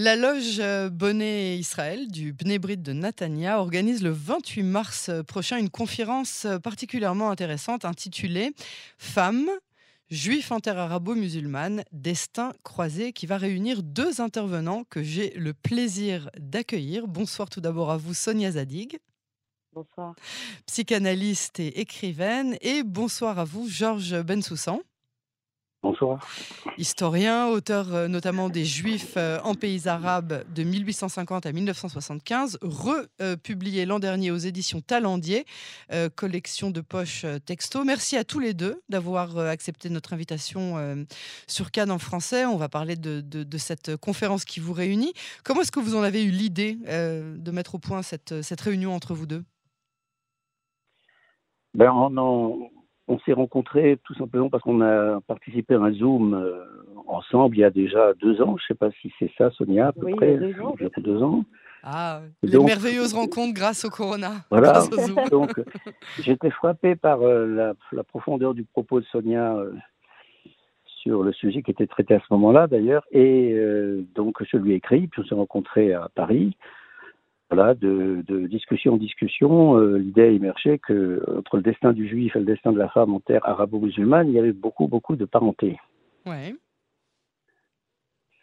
La loge euh, Bonnet Israël du Bnebrit de Natania organise le 28 mars euh, prochain une conférence euh, particulièrement intéressante intitulée Femmes, Juifs en terre arabo-musulmane, destin croisé, qui va réunir deux intervenants que j'ai le plaisir d'accueillir. Bonsoir tout d'abord à vous, Sonia Zadig. Bonsoir. Psychanalyste et écrivaine. Et bonsoir à vous, Georges Bensoussan. Bonsoir. Historien, auteur euh, notamment des Juifs euh, en pays arabes de 1850 à 1975, republié l'an dernier aux éditions Talendier, euh, collection de poches texto. Merci à tous les deux d'avoir accepté notre invitation sur Cannes en français. On va parler de, cette conférence qui vous réunit. Comment est-ce que vous en avez eu l'idée de mettre au point cette, cette réunion entre vous deux? Ben, on, on s'est rencontrés tout simplement parce qu'on a participé à un Zoom euh, ensemble il y a déjà deux ans. Je ne sais pas si c'est ça, Sonia, à peu près. Deux ans. deux ans. Ah, les merveilleuses rencontres grâce au Corona. Voilà. donc, j'étais frappé par euh, la, profondeur du propos de Sonia euh, sur le sujet qui était traité à ce moment-là, d'ailleurs. Et donc, je lui ai écrit, puis on s'est rencontrés à Paris voilà, de, discussion en discussion, euh, l'idée a émergé que entre le destin du juif et le destin de la femme en terre arabo-musulmane, il y avait beaucoup, beaucoup de parenté. Ouais.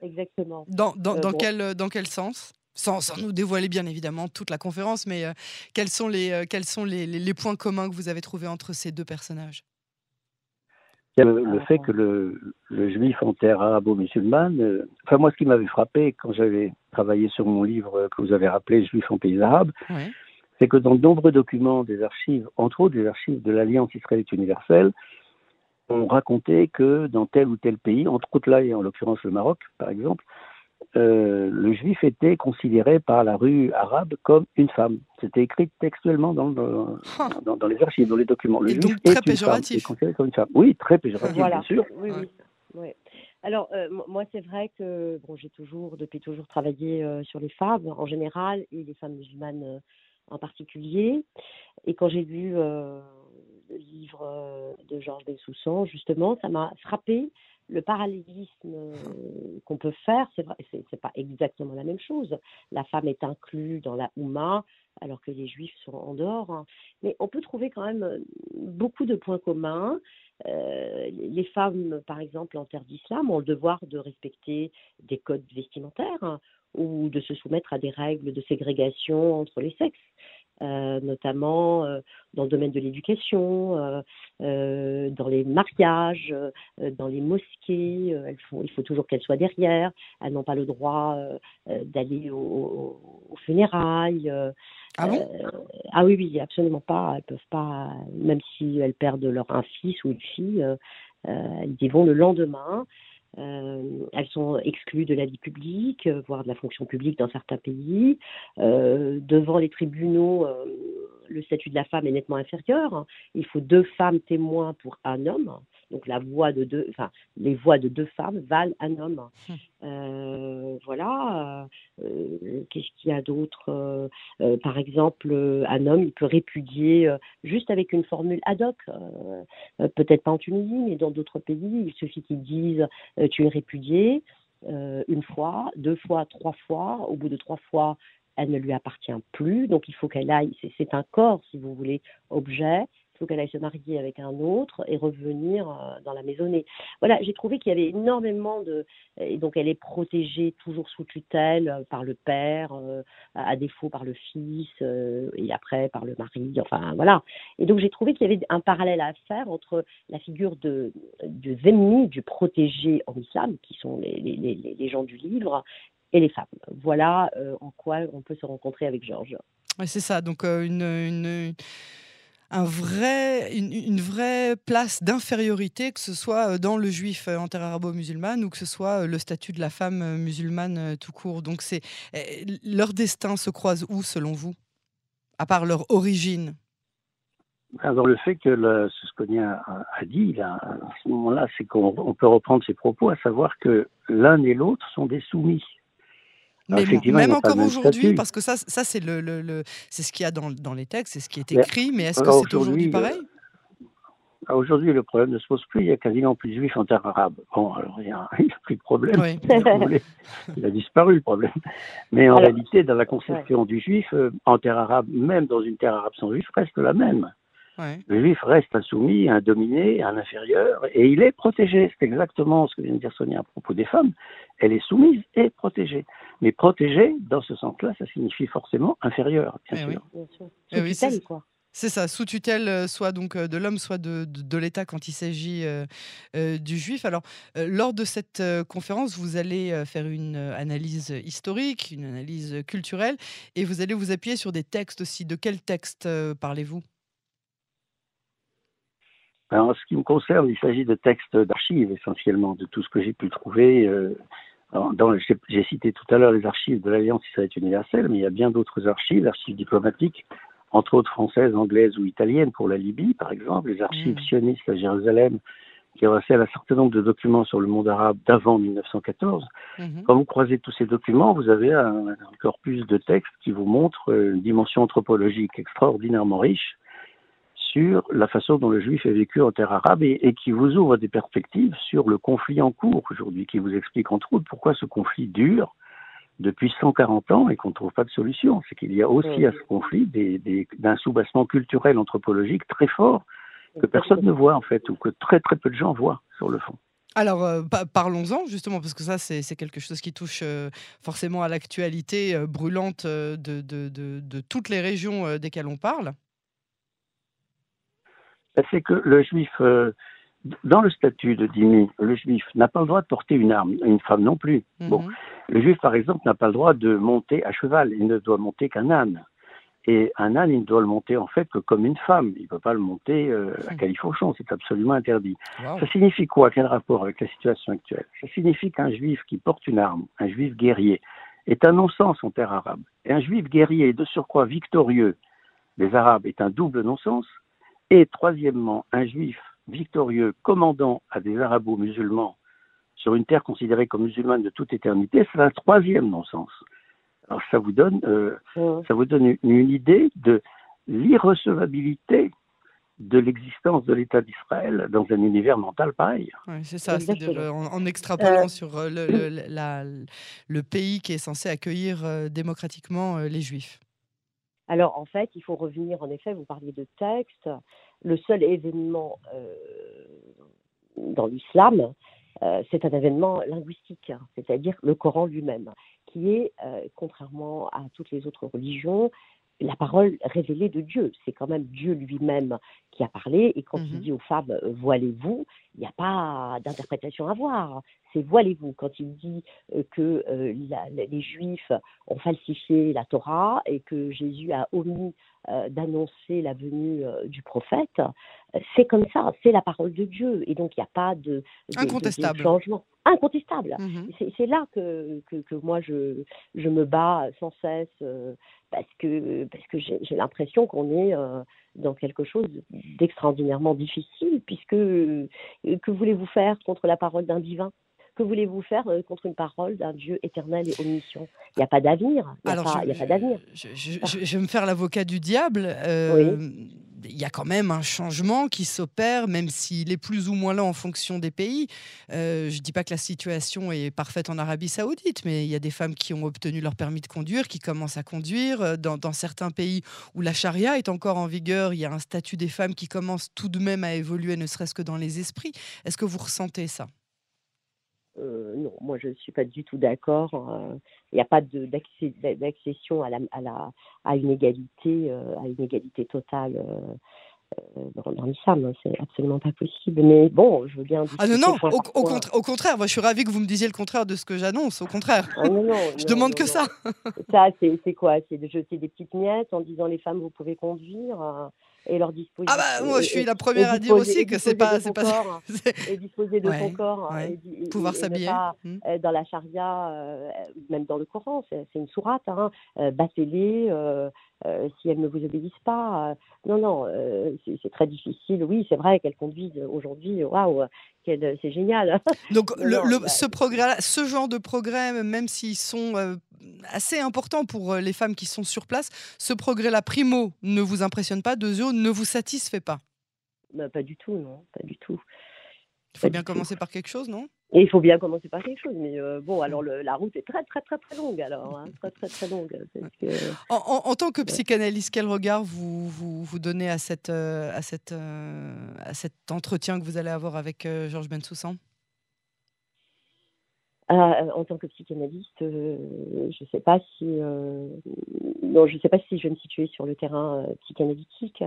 Exactement. Dans, dans, euh, quel, dans quel sens? Sans, sans, nous dévoiler bien évidemment toute la conférence, mais euh, quels sont, les, quels sont les, les, points communs que vous avez trouvés entre ces deux personnages? Le, fait que le, le, juif en terre arabo-musulmane, euh, enfin moi ce qui m'avait frappé quand j'avais travaillé sur mon livre que vous avez rappelé Juif en pays arabes, c'est que dans de nombreux documents des archives, entre autres des archives de l'Alliance israélite universelle, on racontait que dans tel ou tel pays, entre autres là et en l'occurrence le Maroc par exemple, euh, le juif était considéré par la rue arabe comme une femme. C'était écrit textuellement dans, dans, les archives, dans les documents. Le juif donc très péjoratif. considéré comme une femme. Oui, très péjoratif, bien sûr. Oui, oui. Alors, euh, moi, c'est vrai que bon, j'ai toujours, depuis toujours, travaillé euh, sur les femmes en général et les femmes musulmanes en particulier. Et quand j'ai vu le livre de Georges Bensoussan, justement, ça m'a frappé le parallélisme euh, qu'on peut faire, c'est vrai, c'est pas exactement la même chose. La femme est inclue dans la Houma, alors que les juifs sont en dehors. Hein. Mais on peut trouver quand même euh, beaucoup de points communs. Euh, les femmes, par exemple, en terre d'islam, ont le devoir de respecter des codes vestimentaires hein, ou de se soumettre à des règles de ségrégation entre les sexes. Euh, notamment euh, dans le domaine de l'éducation, euh, dans les mariages, dans les mosquées. elles font, il faut toujours qu'elles soient derrière. Elles n'ont pas le droit d'aller aux funérailles. Ah, bon? ah oui, oui, absolument pas. Elles peuvent pas, même si elles perdent leur un fils ou une fille, elles y vont le lendemain. Euh, elles sont exclues de la vie publique, euh, voire de la fonction publique dans certains pays. Euh, devant les tribunaux, le statut de la femme est nettement inférieur. Il faut deux femmes témoins pour un homme. Donc la voix de deux, enfin les voix de deux femmes valent un homme. Hum. Euh, voilà. Euh, qu'est-ce qu'il y a d'autre euh, Par exemple, un homme, il peut répudier juste avec une formule ad hoc. Peut-être pas en Tunisie, mais dans d'autres pays, il suffit qu'ils disent tu es répudié. une fois, deux fois, trois fois. Au bout de trois fois, elle ne lui appartient plus. Donc il faut qu'elle aille, c'est un corps, si vous voulez, objet faut qu'elle aille se marier avec un autre et revenir euh, dans la maisonnée. Voilà, j'ai trouvé qu'il y avait énormément de... Et donc elle est protégée toujours sous tutelle euh, par le père, euh, à défaut par le fils, et après par le mari, enfin voilà. Et donc j'ai trouvé qu'il y avait un parallèle à faire entre la figure de, de Zemni, du protégé en islam, qui sont les, les, les, gens du livre, et les femmes. Voilà en quoi on peut se rencontrer avec Georges. c'est ça, donc une, un vrai, une, vraie place d'infériorité, que ce soit euh, dans le juif euh, en terre arabo-musulmane ou que ce soit euh, le statut de la femme musulmane tout court. Donc, c'est eh, leur destin se croise où, selon vous, à part leur origine? Alors le fait que le, ce qu'on a, a dit là, à ce moment-là, c'est qu'on peut reprendre ses propos, à savoir que l'un et l'autre sont des soumis. Mais même encore aujourd'hui, parce que ça, ça c'est le, le, c'est ce qu'il y a dans, dans, les textes, c'est ce qui est écrit, mais est-ce que c'est aujourd'hui pareil? Aujourd'hui, le problème ne se pose plus. Il y a quasiment plus de juifs en terre arabe. Bon, alors il n'y a, plus de problème. il a disparu le problème. Mais en réalité, dans la conception du juif, euh, en terre arabe, même dans une terre arabe sans juif, reste la même. Le juif reste insoumis, un dominé, un inférieur, et il est protégé. C'est exactement ce que vient de dire Sonia à propos des femmes. Elle est soumise et protégée. Mais protégée, dans ce sens-là, ça signifie forcément inférieur, bien eh sûr. Oui. Bien sûr. quoi. C'est ça, sous tutelle euh, soit donc euh, de l'homme, soit de, de, l'État quand il s'agit euh, du juif. Alors, lors de cette conférence, vous allez faire une analyse historique, une analyse culturelle, et vous allez vous appuyer sur des textes aussi. De quels textes parlez-vous? En ce qui me concerne, il s'agit de textes d'archives essentiellement, de tout ce que j'ai pu trouver. j'ai cité tout à l'heure les archives de l'Alliance israélite universelle, mais il y a bien d'autres archives, archives diplomatiques, entre autres françaises, anglaises ou italiennes pour la Libye, par exemple, les archives mm. sionistes à Jérusalem, qui recèlent un certain nombre de documents sur le monde arabe d'avant 1914. Mm-hmm. Quand vous croisez tous ces documents, vous avez un, corpus de textes qui vous montre une dimension anthropologique extraordinairement riche sur la façon dont le juif est vécu en terre arabe et, et, qui vous ouvre des perspectives sur le conflit en cours aujourd'hui, qui vous explique entre autres pourquoi ce conflit dure, depuis 140 ans et qu'on ne trouve pas de solution. C'est qu'il y a aussi à ce conflit des, des, d'un soubassement culturel, anthropologique très fort que personne ne voit en fait, ou que très très peu de gens voient sur le fond. Alors, euh, parlons-en justement, parce que ça, c'est quelque chose qui touche euh, forcément à l'actualité euh, brûlante de, de, de, de, toutes les régions desquelles on parle. Ben, c'est que le juif, dans le statut de Dimi, le juif n'a pas le droit de porter une arme, une femme non plus. Bon, mhm. le juif, par exemple, n'a pas le droit de monter à cheval, il ne doit monter qu'un âne. Et un âne, il ne doit le monter en fait que comme une femme. Il ne peut pas le monter euh, à hmm. califourchon, c'est absolument interdit. Ça signifie quoi Quel rapport avec la situation actuelle? Ça signifie qu'un juif qui porte une arme, un juif guerrier, est un non-sens en terre arabe. Et un juif guerrier, de surcroît victorieux des Arabes, est un double non-sens. Et troisièmement, un juif victorieux commandant à des arabo-musulmans sur une terre considérée comme musulmane de toute éternité, c'est un troisième non-sens. Alors ça vous donne, euh, ça vous donne une, idée de l'irrecevabilité de l'existence de l'État d'Israël dans un univers mental pareil. c'est ça, en, extrapolant euh, sur euh, le, le, pays qui est censé accueillir démocratiquement les Juifs. Alors en fait, il faut revenir, en effet, vous parliez de texte, le seul événement euh, dans l'islam, euh, c'est un événement linguistique, hein, c'est-à-dire le Coran lui-même, qui est, euh, contrairement à toutes les autres religions, la parole révélée de Dieu. C'est quand même Dieu lui-même qui a parlé. Et quand il mmh dit aux femmes voilez-vous, il n'y a pas d'interprétation à voir. C'est voilez-vous. Quand il dit que les Juifs ont falsifié la Torah et que Jésus a omis euh, d'annoncer la venue euh, du prophète, euh, c'est comme ça, c'est la parole de Dieu. Et donc, il n'y a pas de, Incontestable. changement. Incontestable. Mhm. C'est là que, que, moi, je, je me bats sans cesse parce que, parce que j'ai l'impression qu'on est dans quelque chose d'extraordinairement difficile, puisque que voulez-vous faire contre la parole d'un divin? Que voulez-vous faire euh, contre une parole d'un Dieu éternel et omniscient? Il n'y a pas d'avenir. Il n'y a, pas, d'avenir. Je, vais me faire l'avocat du diable. Euh, il y a quand même un changement qui s'opère, même s'il est plus ou moins là en fonction des pays. Euh, je ne dis pas que la situation est parfaite en Arabie saoudite, mais il y a des femmes qui ont obtenu leur permis de conduire, qui commencent à conduire. Dans, dans certains pays où la charia est encore en vigueur, il y a un statut des femmes qui commence tout de même à évoluer, ne serait-ce que dans les esprits. Est-ce que vous ressentez ça? Non, moi je ne suis pas du tout d'accord. Euh, il n'y a pas d'accession à, la, à, la, à une égalité, euh, à une égalité totale dans, dans l'islam. Hein, c'est absolument pas possible. Mais bon, je veux bien. Ah non, non, au, au, contraire, moi je suis ravie que vous me disiez le contraire de ce que j'annonce. Au contraire. Ah non, non, je demande que ça. ça, c'est quoi? C'est de jeter des petites miettes en disant les femmes, vous pouvez conduire et leur disposer. Ah bah moi je suis la première à dire aussi que c'est pas c'est pas et disposer de son corps et, pouvoir s'habiller mmh. euh, dans la charia euh, même dans le Coran c'est une sourate hein, euh, battez-les si elles ne vous obéissent pas non non c'est très difficile oui c'est vrai qu'elles conduisent aujourd'hui waouh c'est génial donc le, bah, ce progrès ce genre de progrès même s'ils sont assez important pour euh, les femmes qui sont sur place. Ce progrès-là, primo, ne vous impressionne pas. Deuxièmement, ne vous satisfait pas. bah, pas du tout, non, pas du tout. Il faut bien commencer par quelque chose, non? Et il faut bien commencer par quelque chose, mais euh, bon, alors la route est très très très très longue, alors hein, très très très longue. En, tant que psychanalyste, quel regard vous, vous, vous donnez à, cette, euh, à, cette, euh, à cet entretien que vous allez avoir avec Georges Bensoussan? En tant que psychanalyste, je ne sais pas si non, je sais pas si je vais me situer sur le terrain psychanalytique.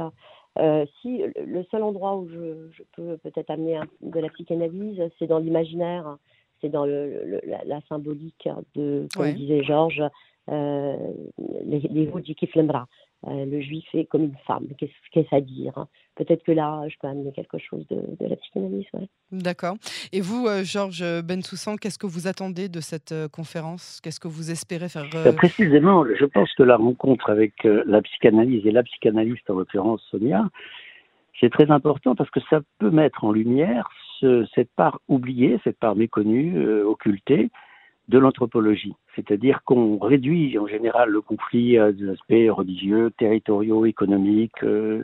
Euh, si le seul endroit où je, peux peut-être amener de la psychanalyse, c'est dans l'imaginaire, c'est dans le, la, symbolique de, comme disait Georges, euh, les, les du Kiflemra. Euh, le juif est comme une femme. Qu'est-ce qu'est-ce dire hein? Peut-être que là, je peux amener quelque chose de, la psychanalyse. D'accord. Et vous, Georges Bensoussan, qu'est-ce que vous attendez de cette conférence? Qu'est-ce que vous espérez faire Précisément, je pense que la rencontre avec la psychanalyse et la psychanalyste, en l'occurrence Sonia, c'est très important parce que ça peut mettre en lumière cette part oubliée, cette part méconnue, occultée, de l'anthropologie. C'est-à-dire qu'on réduit en général le conflit à des aspects religieux, territoriaux, économiques, euh,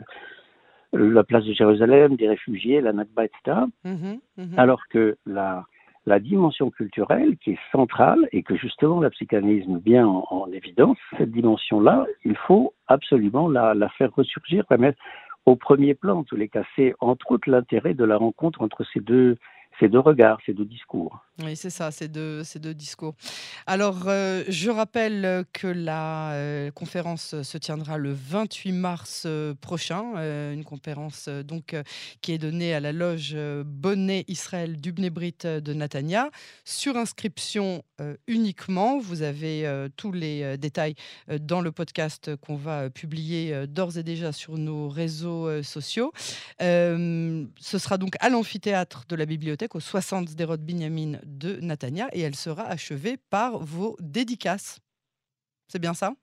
la place de Jérusalem, des réfugiés, la Nakba, etc. Mhm, mhm. Alors que la, la dimension culturelle, qui est centrale et que justement la psychanalyse met bien en, évidence, cette dimension-là, il faut absolument la, la faire ressurgir, la mettre au premier plan en tous les cas. C'est entre autres l'intérêt de la rencontre entre ces deux, ces deux regards, ces deux discours. Oui, c'est ça, ces deux, ces deux discours. Alors, euh, je rappelle que la euh, conférence se tiendra le 28 mars euh, prochain, une conférence donc qui est donnée à la loge Bonnet Israël d'Ubnebrit de Natania, sur inscription uniquement. Vous avez tous les détails dans le podcast qu'on va publier d'ores et déjà sur nos réseaux sociaux. ce sera donc à l'amphithéâtre de la bibliothèque, au 60 des Rodes Binyamin de Natania et elle sera achevée par vos dédicaces. C'est bien ça?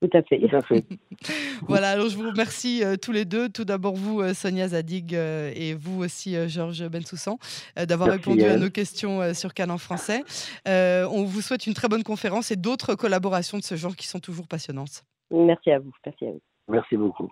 Tout à fait. voilà, alors je vous remercie euh, tous les deux. Tout d'abord vous, euh, Sonia Zadig, euh, et vous aussi, Georges Bensoussan, d'avoir répondu à nos questions sur Cannes en français. on vous souhaite une très bonne conférence et d'autres collaborations de ce genre qui sont toujours passionnantes. Merci à vous. Merci à vous. Merci beaucoup.